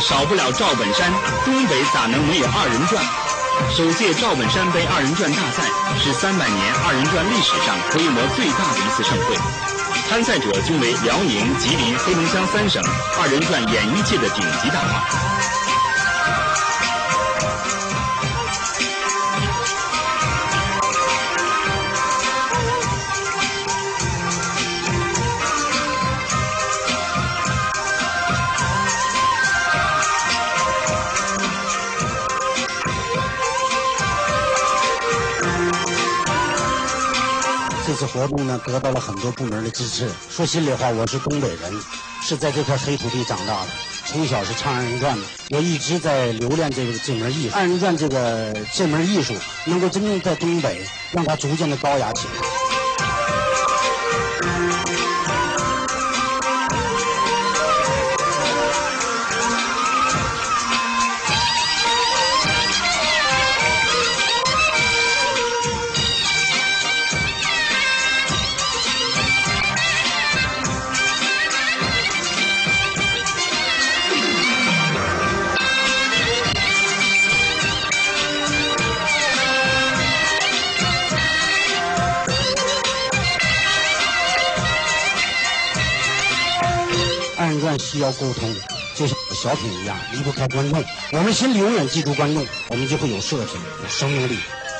少不了赵本山，东北咋能没有二人转？首届赵本山杯二人转大赛是三百年二人转历史上规模最大的一次盛会，参赛者均为辽宁、吉林、黑龙江三省二人转演艺界的顶级大腕。这次活动呢，得到了很多部门的支持。说心里话，我是东北人，是在这块黑土地长大的，从小是唱二人转的，我一直在留恋这个这门艺术。二人转这个这门艺术，能够真正在东北让它逐渐的高雅起来。需要沟通，就像小品一样，离不开观众。我们心里永远记住观众，我们就会有设品，有生命力。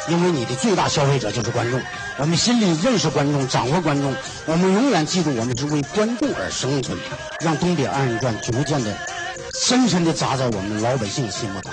因为你的最大消费者就是观众。我们心里认识观众，掌握观众，我们永远记住，我们是为观众而生存，让东北二人转逐渐的、深深的扎在我们老百姓心目中。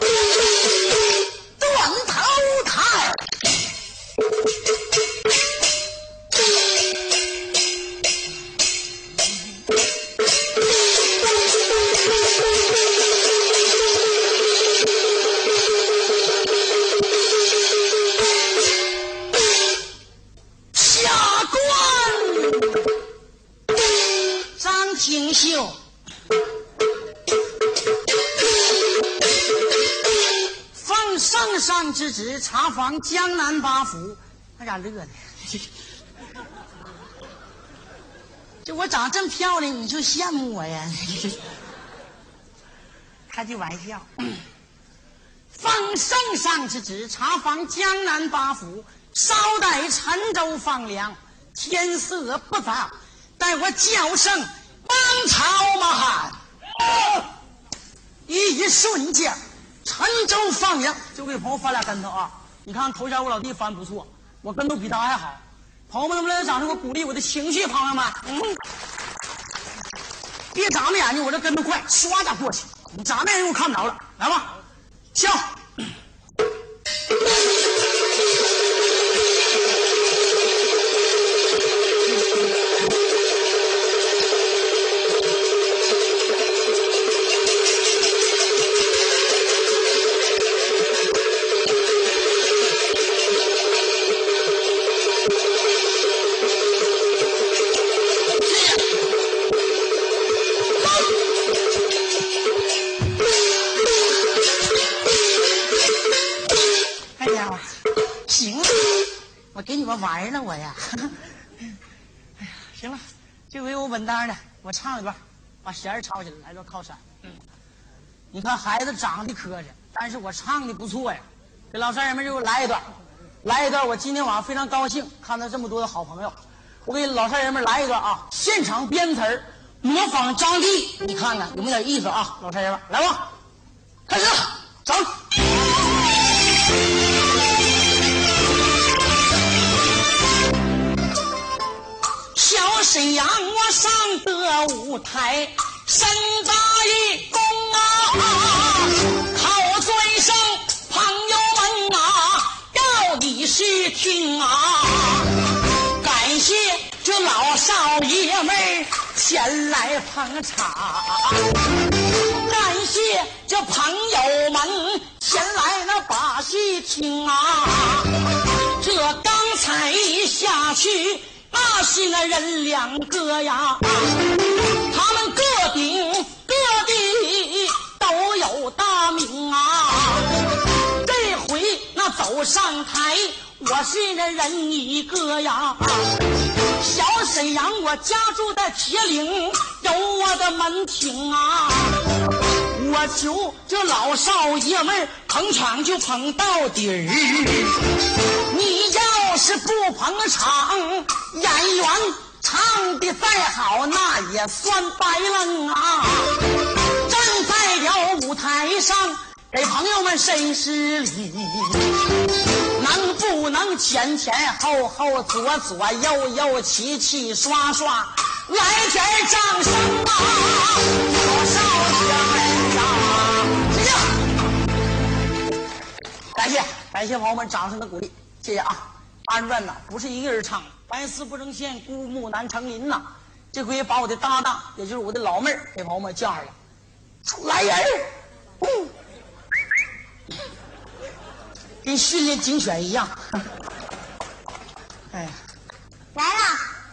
乐的，就我长这么漂亮，你就羡慕我呀？开句玩笑。奉圣上之旨，查访江南八府，稍待陈州放粮。天色不早，待我叫声王朝马汉。一瞬间，陈州放粮，就给朋友翻俩跟头啊！你看头前我老弟翻不错，我跟头比他还好。朋友们能不能掌声给我鼓励我的情绪？朋友们，别眨巴眼睛，我这跟头快，唰的过去。你眨巴眼睛我看不着了，来吧，笑。这样的，我唱一段，把弦儿抄起来，来段靠山。嗯，你看孩子长得磕碜，但是我唱的不错呀。给老少爷们就来一段，来一段。我今天晚上非常高兴，看到这么多的好朋友，我给老少爷们来一段啊！现场编词儿，模仿张帝，你看看有没有点意思啊？老少爷们，来吧，开始，走。台，身大一功啊！靠尊声，朋友们啊，要你细听啊！感谢这老少爷们前来捧场，感谢这朋友们前来那把戏听啊！这刚才一下去。那是个人两个呀，他们个顶个地都有大名啊。这回那走上台，我是那人一个呀。小沈阳，我家住在铁岭，有我的门庭啊。我求这老少爷们捧场就捧到底儿，你要是不捧场，演员唱的再好，那也算白愣啊！站在了舞台上，给朋友们伸施礼，能不能前前后后、左左右右、齐齐刷刷，来点掌声啊！老少爷们呀，谢谢，感谢感谢朋友们掌声的鼓励，谢谢啊！二人转呐，不是一个人唱，白丝不成线，孤木难成林呐。这回把我的搭档，也就是我的老妹儿，给朋友们叫上了，出来人跟训练警犬一样。哎呀，来了，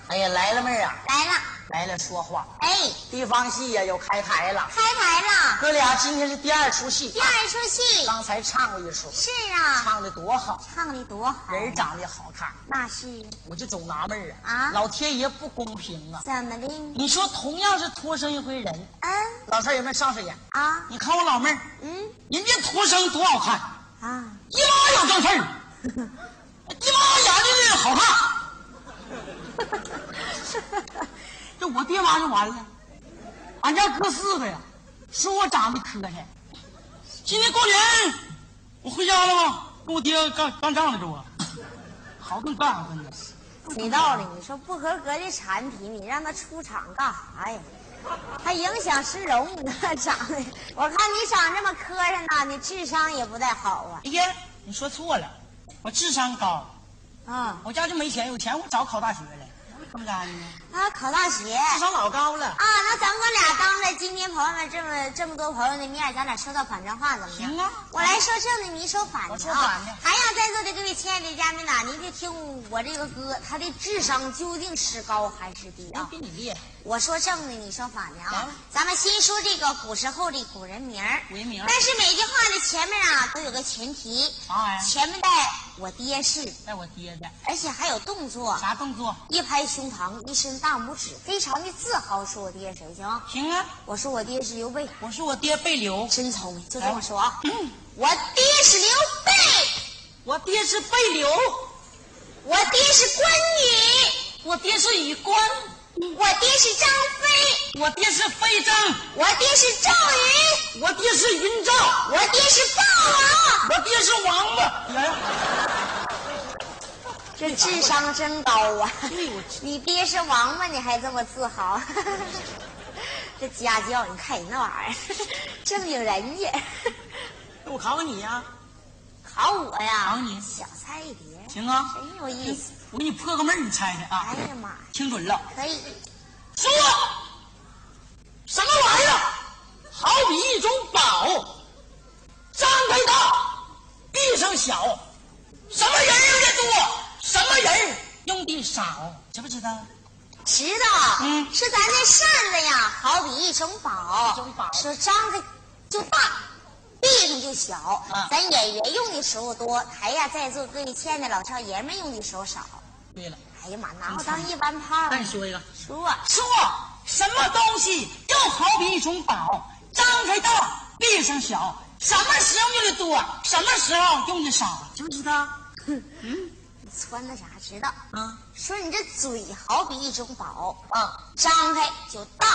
哎呀，来了妹儿啊，来了，来了说话。哎，地方戏呀，又开台了。开台了，哥俩今天是第二出戏，第二出戏刚才唱过一出，是啊，唱的多好，唱的多好，人长得好看。那是我就总纳闷儿啊，啊老天爷不公平啊！怎么的？你说同样是托生一回人，嗯老少爷们上上眼，啊你看我老妹儿，嗯人家托生多好看，啊，一妈有正事儿，一妈眼睛好看。这我爹妈就完了，俺家哥四个呀，说我长得磕碜。今年过年我回家了吗？跟我爹干干仗呢，这我好顿干真的。没道理。你说不合格的产品，你让他出厂干啥呀？还影响市容呢，长得。我看你长这么磕碜呐，你智商也不太好啊。哎呀，你说错了，我智商高，啊我家就没钱，有钱我早考大学了，啊，考大学。智商老高了。啊，那咱哥俩当着今天朋友们这么这么多朋友的面，咱俩说到反正话怎么样？行啊我来说正的，你说反的啊。还让在座的各位亲爱的家人们呐，您就听我这个哥，他的智商究竟是高还是低人啊？比你厉害，我说正的，你说反的啊。咱们先说这个古时候的古人名儿古人名儿但是每句话的前面啊都有个前提？前面带我爹是，带我爹的而且还有动作，啥动作？一拍胸膛，一伸大拇指，非常的自豪，说我爹谁行？行啊，我说我爹是刘备，我说我爹背刘，真聪明，就这么说。啊。嗯。我爹是刘备，我爹是背刘，我爹是关羽，我爹是羽关，我爹是张飞，我爹是飞张，我爹是赵云，我爹是云赵，我爹是霸王。我爹是王八。来，这智商真高啊！你爹是王八，你还这么自豪？这家教，你看你那玩意儿，正经人家。那我考考你呀，考我呀？考你小菜一碟，行啊，真有意思。我给你破个闷，你猜猜啊？哎呀妈呀，听准了，可以。说什么玩意儿？好比一种宝，张开大，闭上小，什么人用的多，什么人用的少，知不知道？知道，嗯是咱那扇子呀，好比一种宝，一种宝说张开就大，闭上就小。啊咱演员用的时候多，台下在座各位亲爱的老少爷们用的时候少。对了，哎呀妈，拿我当一般炮。再说一个，说说什么东西又好比一种宝，张开大，闭上小，什么时候用的多，什么时候用的少，知不知道？你穿的啥知道？啊说你这嘴好比一种宝，啊，张开就大，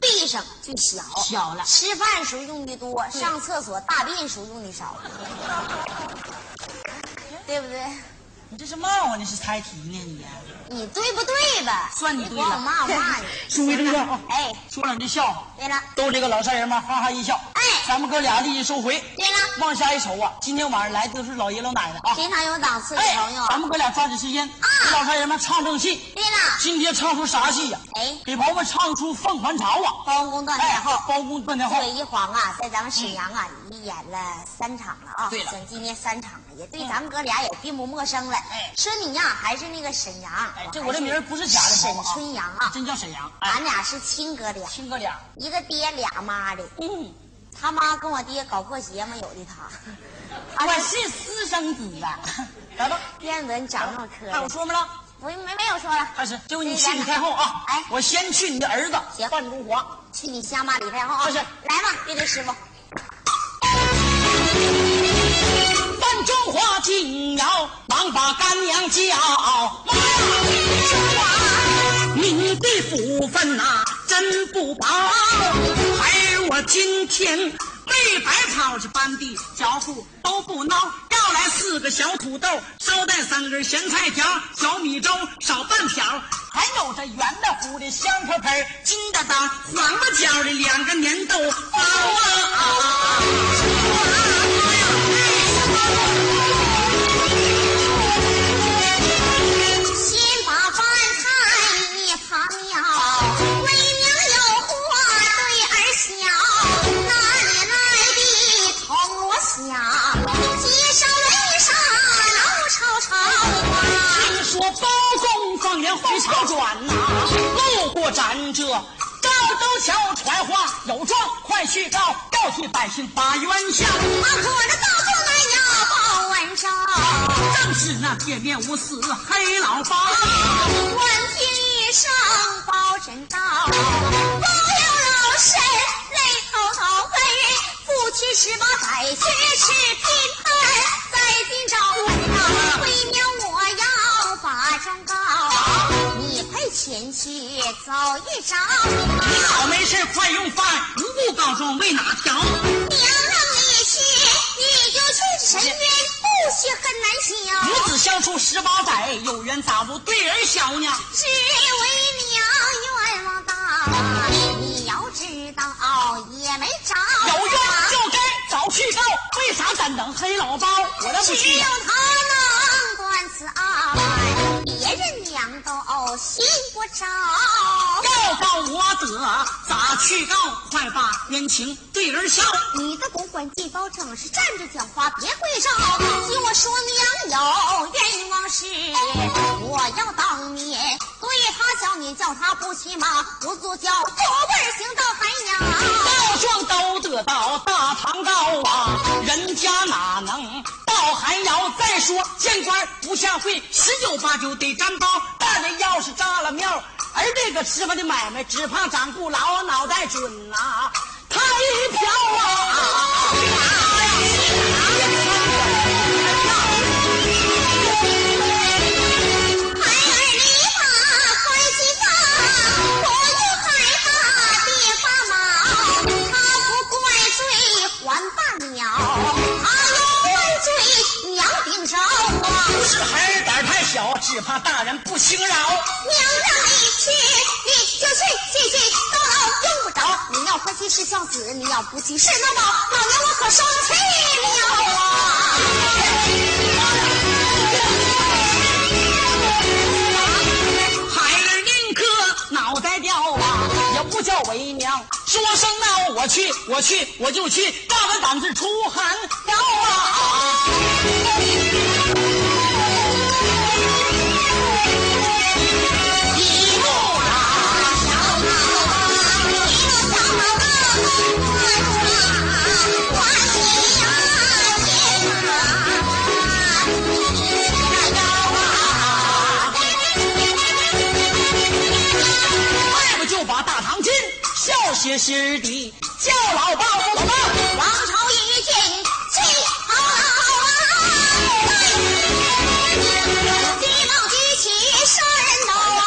闭上就小。小了吃饭时候用的多，上厕所大便时候用的少，对不对？你这是骂我呢，是猜题呢你？你对不对吧？算你对了管我骂我骂你。说回正传啊，哎，说两句笑话，对了，逗这个老少爷们哈哈一笑。哎咱们哥俩立即收回。对了，往下一瞅啊，今天晚上来的都是老爷老奶奶啊。非常有档次的哎朋友，。咱们哥俩抓紧时间，啊给老少爷们唱正戏。对了，今天唱出啥戏呀？哎给朋友们唱出《凤还巢》啊！包公断哎天后。包公断天后作。为一晃啊，在咱们沈阳啊，已演了三场了啊。对了整今天三场对咱们哥俩也并不陌生了。哎说你呀，还是那个沈阳。哎，这我这名儿不是假的，沈春阳啊，真叫沈阳。哎俺，俩是亲哥俩，亲哥俩。一个爹俩妈的。嗯，他妈跟我爹搞破鞋嘛，有的他。我是私生子啊。来吧，怪不得你长那么磕碜。还有说没了？我没没有说了，开始，这回你去李太后啊！哎我先去你的儿子行范中华。去你乡巴李太后啊！开始来吧，乐队师傅。范中华听了，忙把干娘叫妈。你的福分呐、真不薄，孩儿我今天没白跑去搬地，脚户都不孬，要来四个小土豆，捎带三根咸菜条，小米粥少半条，还有这圆的糊的香喷喷，金的当黄的角的两个粘豆包啊！先公放年回朝转呐、路过咱这高州桥传话有状，快去告，告替百姓把冤下。啊，可这到头来呀报恩仇，正是那铁面无私黑老八，闻听一声报真到，报了老身泪滔滔，本人夫妻十八载去吃拼盘，在今朝问啊，为娘我要把忠告，前去走一遭。你好没事快用饭，无故告状为哪条？娘让你去，你就去，深渊不许很难消。母子相处十八载，有缘咋不对儿小呢？只为娘冤枉大，你要知道也没招。有冤就该早去告，为啥敢等黑老包？我那不只有。他能断此案，别人娘都信不着。告告我得，咋去告？快把冤情对人笑。你的公馆进包正是站着讲话，别跪着。听我说，娘有冤枉事，我要当面对他叫你叫他不骑马，不坐轿，托辈行到海洋。告状都得到大堂告啊，人家哪能老寒窑再说，见官不下跪，十有八九得沾包。大人要是炸了庙，而这个吃饭的买卖，只怕掌故老脑袋准呐、太飘啊！小，只怕大人不轻饶。娘让你去，你就去，去去到老用不着。你要欢喜是孝子，你要不济是能保。老娘我可生气了啊！孩儿宁可脑袋掉啊，也不叫为娘。说声那我去，我去，我就去，大个胆子出寒窑啊！写信的叫老鸨，王朝一见气好啊，急忙举起杀人刀啊！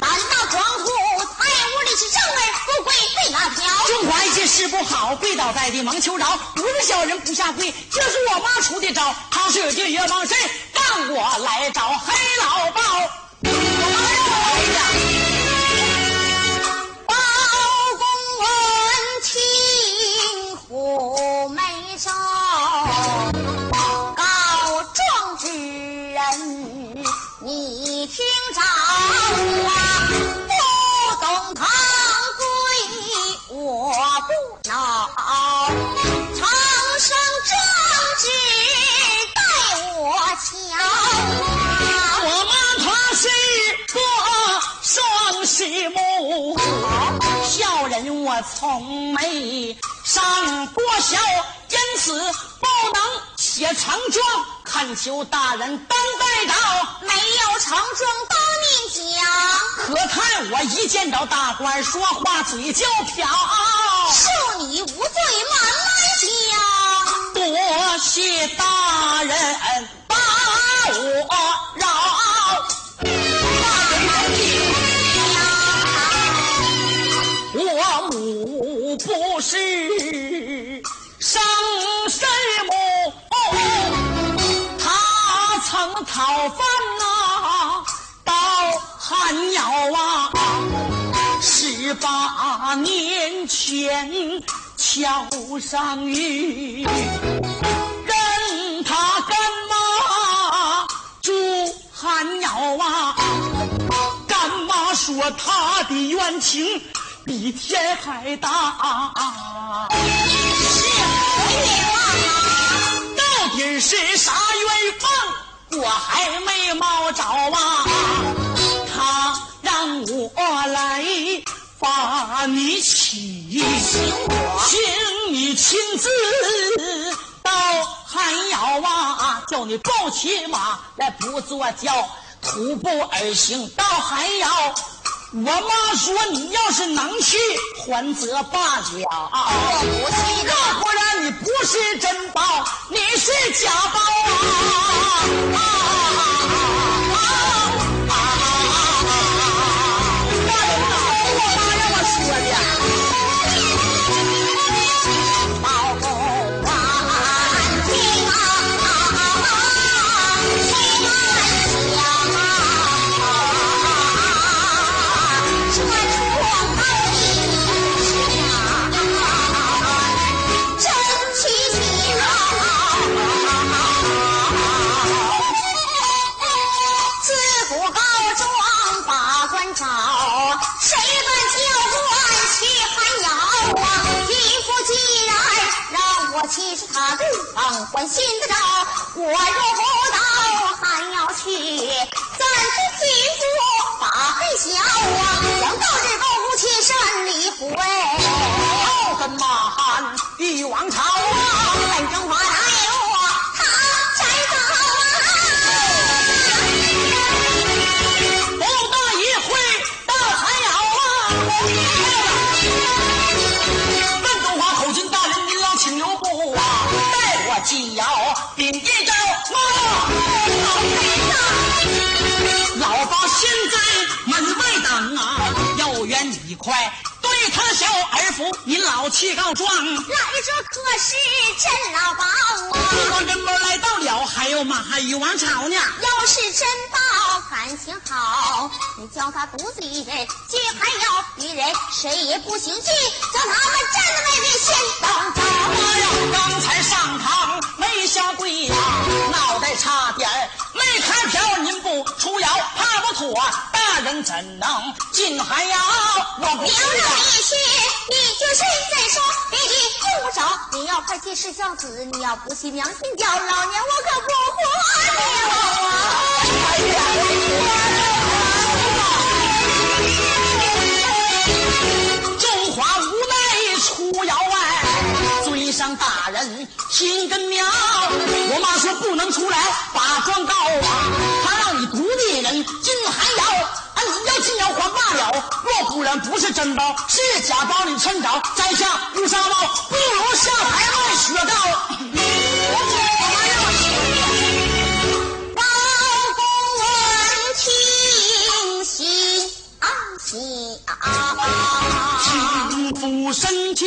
胆大狂虎，才无力气正儿，不跪被拉条。中华一见事不好，跪倒在地忙求饶。不是小人不下跪，这是我妈出的招。唐氏就越往谁让我来找黑老鸨。听虎眉梢，告状之人你听着啊，不懂堂规我不恼，长生正直待我瞧啊。我妈她是个双喜母，小人我从没上过小，因此不能写长状，恳求大人担待到。没有成状当面讲，可看我一见着大官说话嘴就瓢，恕你无罪慢慢讲。多谢大人把我饶。不是生身母，她曾讨饭呐、到寒窑啊，十八年前桥上遇，任他干妈住寒窑啊。干妈说他的冤情比天还大，是何冤枉啊？到底是啥冤枉，我还没摸着啊。他让我来把你起，请你亲自到寒窑啊，叫你抱起马来不坐轿，徒步而行到寒窑。我妈说你要是能去，还则罢了。我不去的。要不然你不是真宝，你是假宝啊！啊啊其实，他对方关心得着，我若不到还要去，暂时替父把黑消啊！想到日高夫妻山里回，要跟马汉玉王朝啊，本中华告状。来者可是真老鸨啊！不光真包来到了，还有马汉与王朝呢。要是真宝感情好，你叫他独自一人去还要别人，谁也不行去，叫他们站在外面先等着。我呀！刚才上堂没下跪呀、脑袋差点没开瓢。您不出窑，怕不妥。大人怎能进寒窑？我不要让！你去，你就谁再说，别的用不着。你要快去是孝子，你要不去良心叫老娘我可不活了！大人听根苗。我妈说不能出来，把状告啊！她让你独立人进寒窑，啊，你要进窑还罢了，若不然不是真宝，是假宝你趁早摘下乌纱帽，不如下台卖雪糕。包公闻听心想，轻俯身教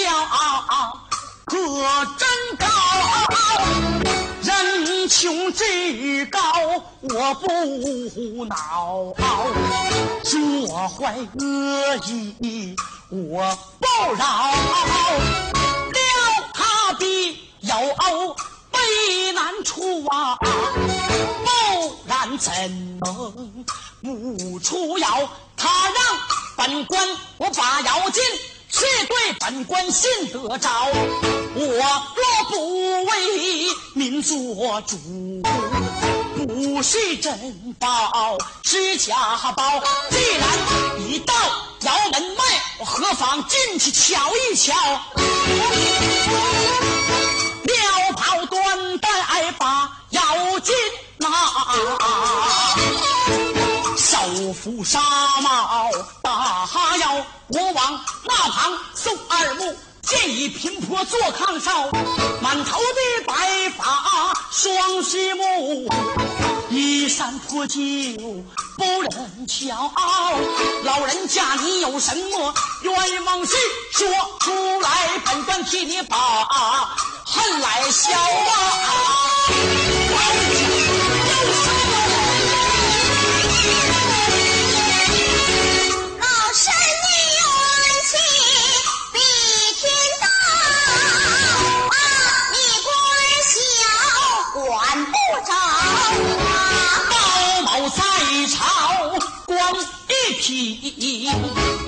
可真高，人穷志高我不恼，若怀恶意我不饶，料他的有悲难处啊，不然怎能不出窑？他让本官我把妖精。是对本官信得着，我若不为民做主，不是真宝是假宝。既然已到窑门外，我何妨进去瞧一瞧？撩袍断带把妖精拿。手扶纱帽大腰，我往那旁送二目，见一贫婆坐炕上，满头的白发双膝目，衣衫破旧不忍瞧。老人家你有什么冤枉事，说出来，本官替你把恨来消啊！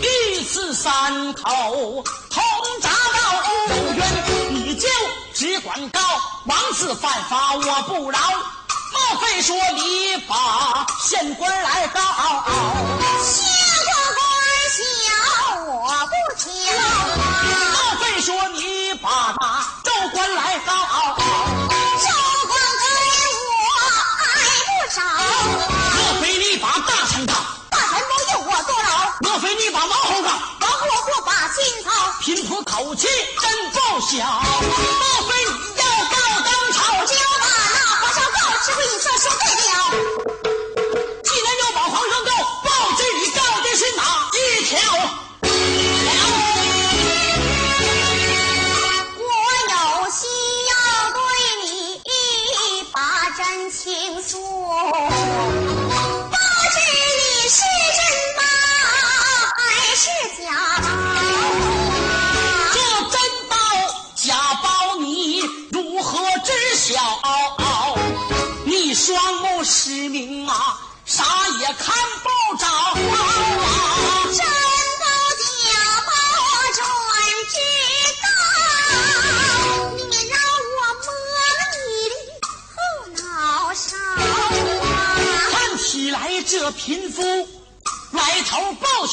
一次三口通铡刀，有冤你就只管告，王子犯法我不饶。莫非说你把县官来告？县官小我不挑。莫非说你把那州官来告？贫婆口气真不小。莫非你要告当朝？就把那皇上告，只会一说说对了。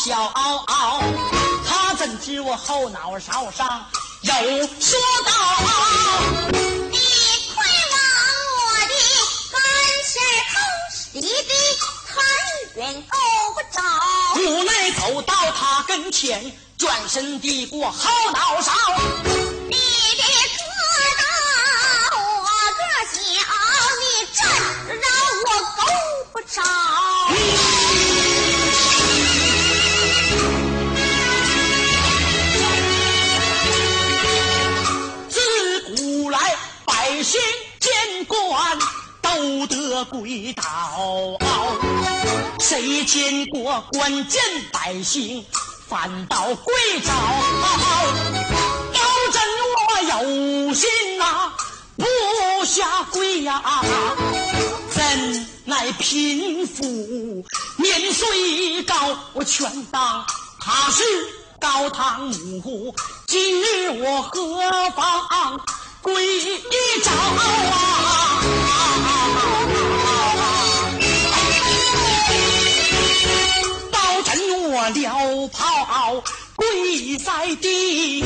头不小，他怎知我后脑勺上有说道？你的太远够不着，无奈走到他跟前，转身递过后脑勺。你的个大，我个小，你真让我够不着。不得跪倒，谁见过官见百姓反倒跪倒？要真我有心呐，不下跪呀！怎奈贫富年岁高，我全当他是高堂母，今日我何妨跪倒啊？我撩袍跪在地，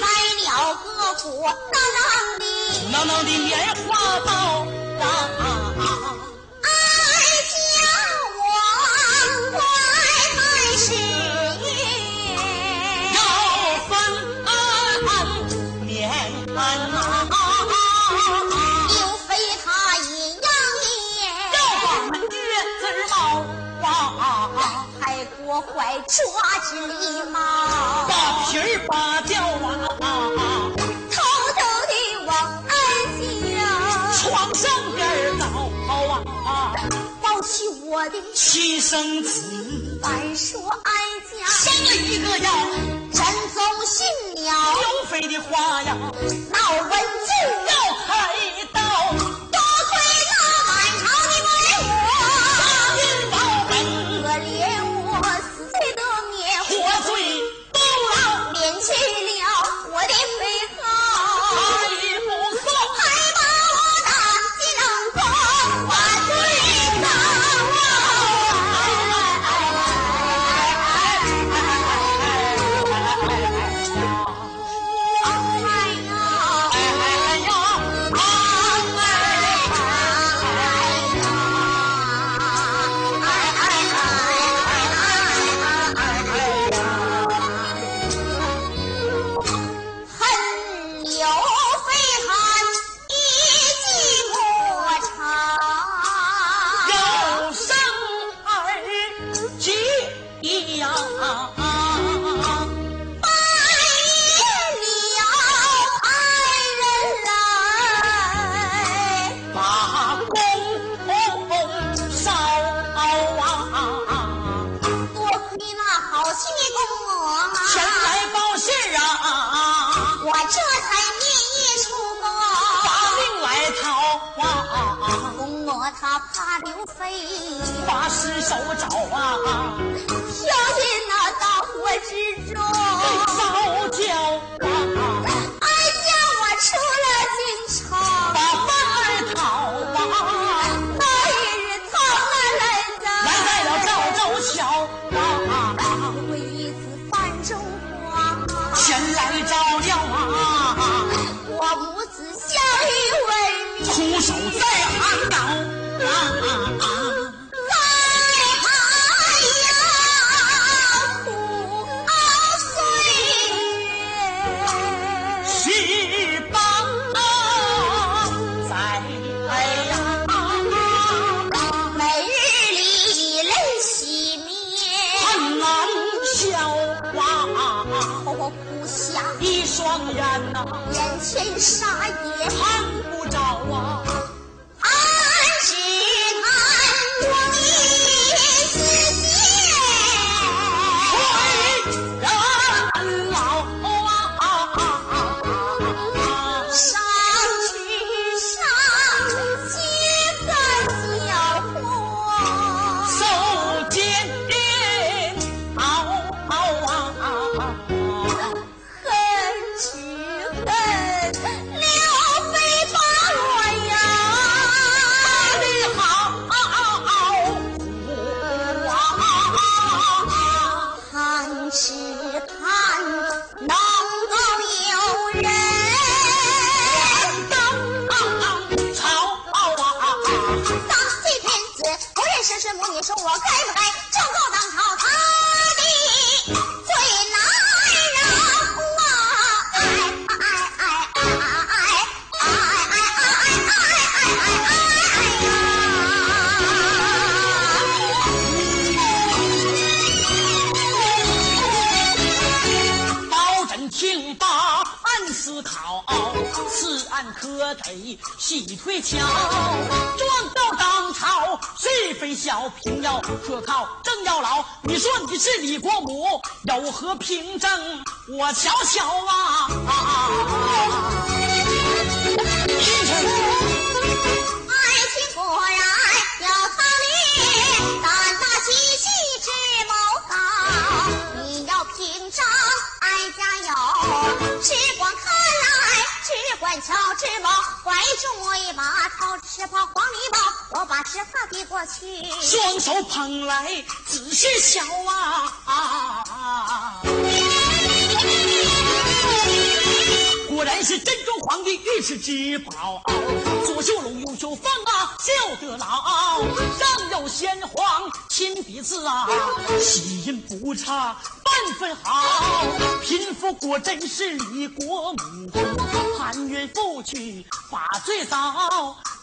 放了歌鼓，当当的，当当的棉花包。啊怀抓紧一毛，把皮儿扒掉啊，偷偷的往暗家床上边倒啊，抱起我的亲生子，俺说哀家生了一个呀，真宗姓鸟，刘妃的花呀，闹文静要。不瞎一双眼呐眼前啥也看不着啊。要平要可靠，正要老。你说你是李国母，有何凭证？我瞧瞧啊。爱情果然有道理，胆大心细智谋高。你要凭证，哀家有。弯桥之毛，怀中我一把，掏十饱黄泥包，我把纸鹤递过去，双手捧来，仔细瞧啊。果然是真宗皇帝御赐之宝，左绣龙，右绣凤啊，绣得牢。上有先皇亲笔字啊，喜音不差半分毫。贫富果真是李国母，含冤负屈把罪遭。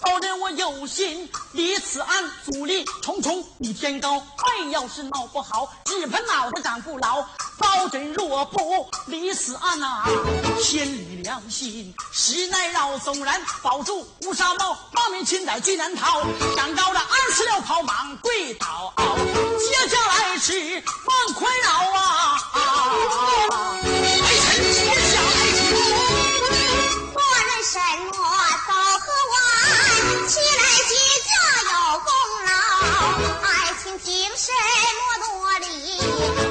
保人我有心离此案，阻力重重比天高。哎，要是闹不好，只怕脑袋长不牢。包拯若不离此案呐，千里良心实难饶。纵然保住乌纱帽，冒名侵歹最难逃。长高的二十六跑忙跪倒，接下来是放宽饶啊！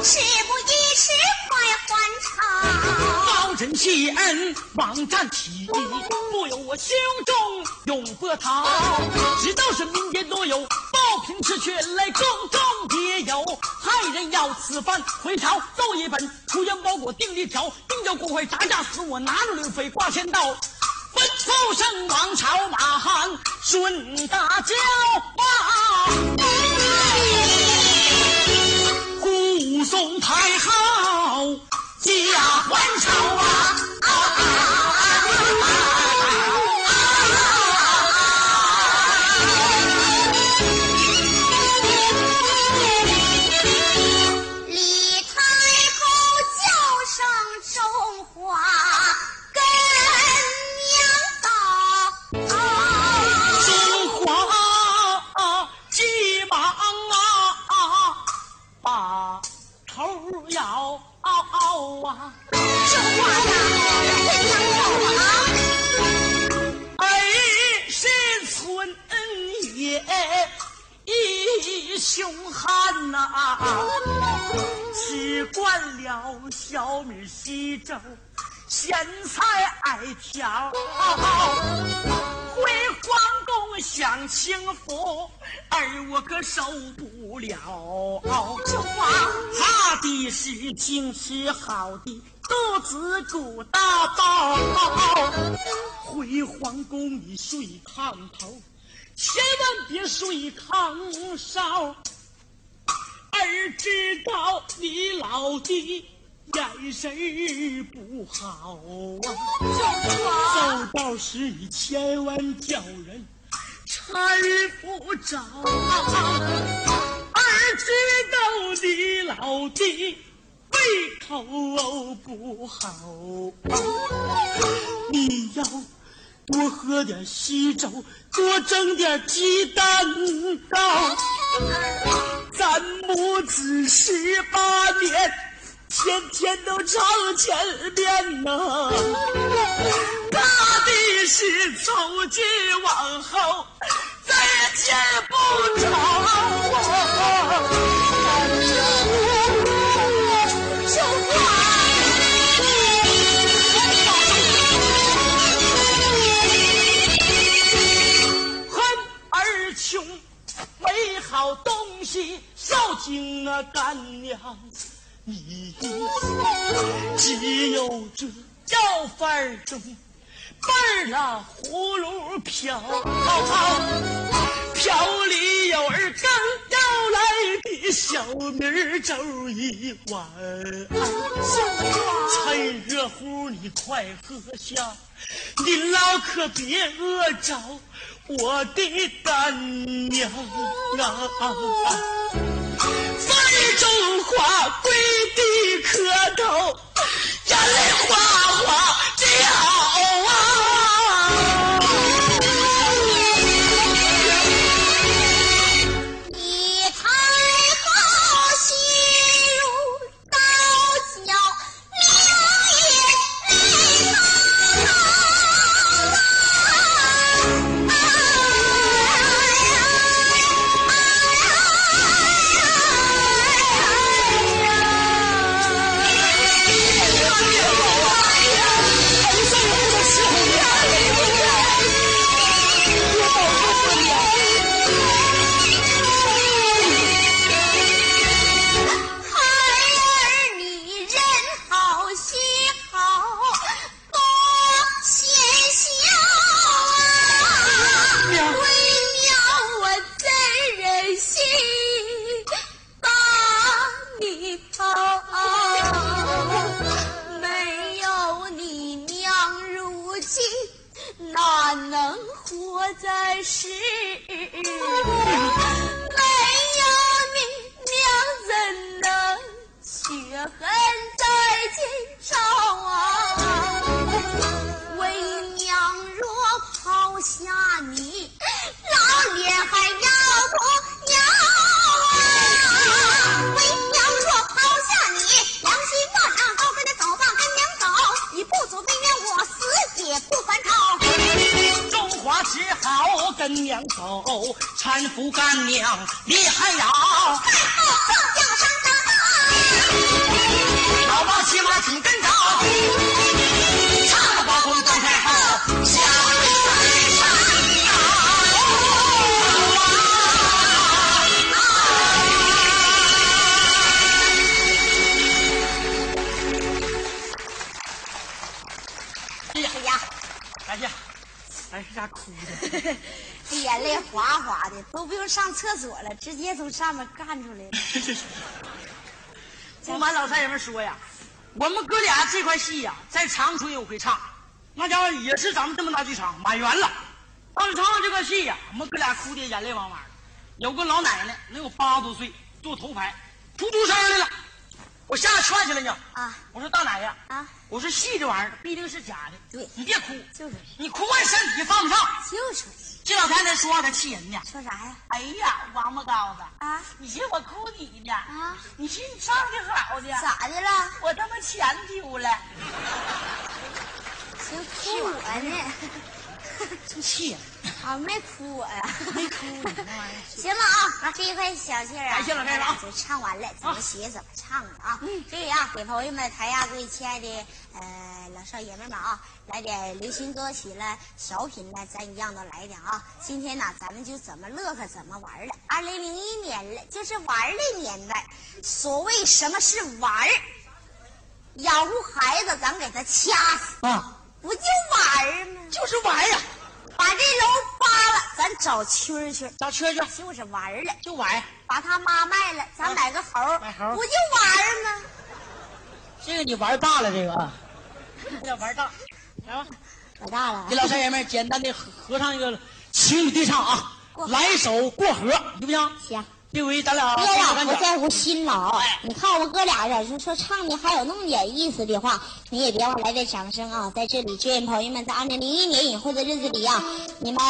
事不宜迟快还朝。保真谢恩望战体，不由我胸中永波涛。知道是民间多有报平之却来宫中别有害人要此番回朝奏一本，出言包裹定一条，定叫国会炸架死我，拿着刘飞挂仙道。吩咐声王朝马汉顺大轿啊，宋太后驾还朝啊！啊！中华呀，怎样走啊？哎，是村野一凶悍呐、只惯了小米稀粥，咸菜爱挑。回皇宫享清福，而我可受不了。中华，他的是精吃好的，肚子鼓大包。回皇宫你睡炕头，千万别睡炕梢。儿知道你老爹眼神不好啊。走道时你千万叫人搀扶着。儿知道你老弟胃口不好，你要多喝点稀粥，多蒸点鸡蛋糕。咱母子十八年，天天都常见面呐。怕的是从今往后再也见不着我恨儿穷，没好东西，孝敬啊干娘你只有这要饭儿中辈儿啊葫芦瓢，瓢里有儿刚要来的小米粥一碗，趁热乎你快喝下，您老可别饿着我的干娘啊！花跪地磕头，眼泪哗哗怎能活在世上没有你娘怎能血痕在肩上为娘若抛下你老脸还两手，搀扶干娘厉害呀！在后撞将上当，老王骑马紧跟着，唱包公登太后哭的。这 眼泪哗哗的，都不用上厕所了，直接从上面干出来了。不瞒老太爷们说呀，我们哥俩这块戏呀，在长春有回唱，那家伙也是咱们这么大剧场满员了。当时唱完这块戏呀，我们哥俩哭的眼泪汪汪的。有个老奶奶能有八十多岁，坐头排，哭出声来了。我下来劝去了呢。啊我说大奶呀，啊，我说戏这玩意儿必定是假的，对你别哭，就是你哭完身体放不上。就是这老太太说话可气人呢。说啥呀？哎呀，王八羔子啊你寻我哭你呢？啊你寻你唱的好的，咋的了？我他妈钱丢了，寻，哭我呢？真气人！啊，没哭我呀。没哭你那玩意儿。行了啊，这一块小气儿啊，感谢老太太啊就唱完了，怎么写怎么唱的啊。这里啊，给朋友们、台下各位亲爱的呃老少爷们们啊，来点流行歌曲了、小品了，咱一样都来点啊。今天呢，咱们就怎么乐呵怎么玩了。二零零一年了，就是玩的年代。所谓什么是玩儿？养活孩子，咱给他掐死，啊，不就玩儿吗？就是玩呀，把这楼扒了，咱找蛐儿蛐儿，找蛐蛐就是玩儿了。就玩。把他妈卖了，咱买个猴儿，买猴儿不就玩儿吗？这个你玩大了，这个啊，有点玩大。来吧，玩大了给老少爷们简单的合合唱一个情侣对唱啊来一首过河，行不行？行。这回咱俩哥俩不在乎辛劳哎，你看我们哥俩要是说唱的还有那么点意思的话，你也别忘来点掌声啊！在这里，祝愿朋友们在二零零一年以后的日子里啊，你们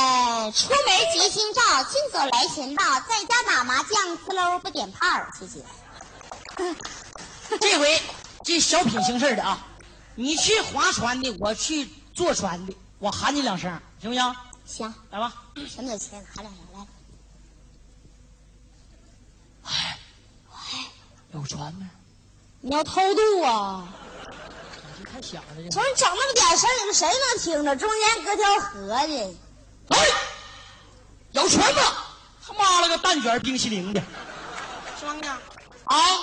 出门吉星照，进走来钱到，在家打麻将，呲溜不点炮，谢谢。这回这小品形式的啊，你去划船的，我去坐船的，我喊你两声，行不行？行，来吧。什么有钱喊两声来。有船没？你要偷渡啊？这太小了，这瞅你整那么点声，你们谁能听着？中间隔条河呢。哎，有船吗？他妈了个蛋卷冰淇淋的，装的。哎，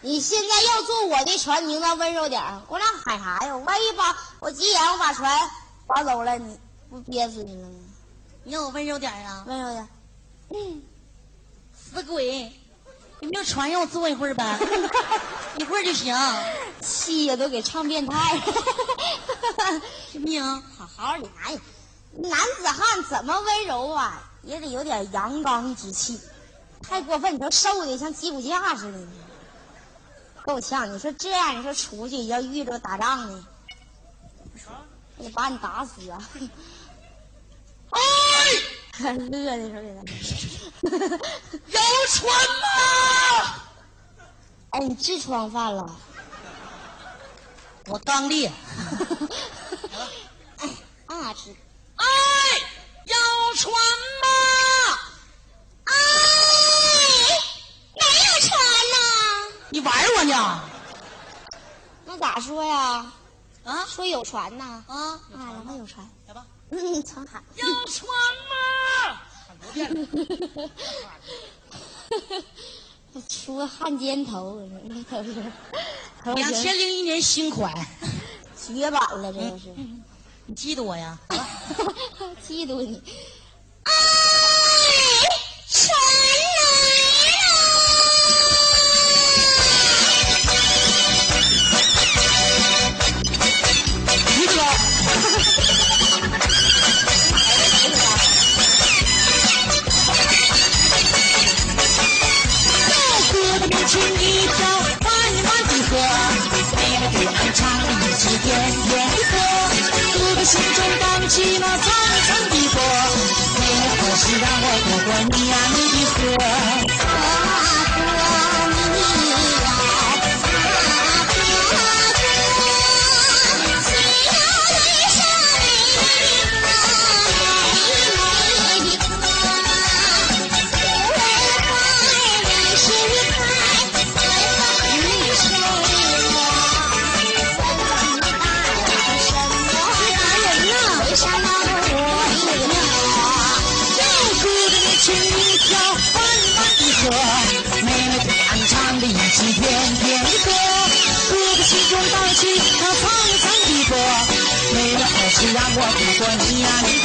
你现在要坐我的船，你应该温柔点儿。我俩喊啥呀？万一把我急眼，我把船划走了，你不憋死你了吗？你让我温柔点啊！温柔点。嗯，死鬼，有没有船让我坐一会儿呗？一会儿就行，气呀，都给唱变态了。行不行？好好的，哎，男子汉怎么温柔啊？也得有点阳刚之气。太过分，你说瘦的像鸡骨架似的呢，够呛。你说这样，你说出去要遇着打仗呢，我得把你打死啊！哎，乐的时候给他。有船吗？哎，你痔疮犯了？我刚裂。哎，啊是。哎，有船吗？哎，没有船呢。你玩我呢？那咋说呀？啊说有船呢。啊，啊，然后有船。来吧，嗯，常喊。有船吗？喊多遍了。出个汉奸头，两千零一年新款，绝版了，这都是。你嫉妒我呀？嫉妒你。哎，一天天的歌，哥哥心中荡起那沧桑的波，没了爱是让我不过你呀、你。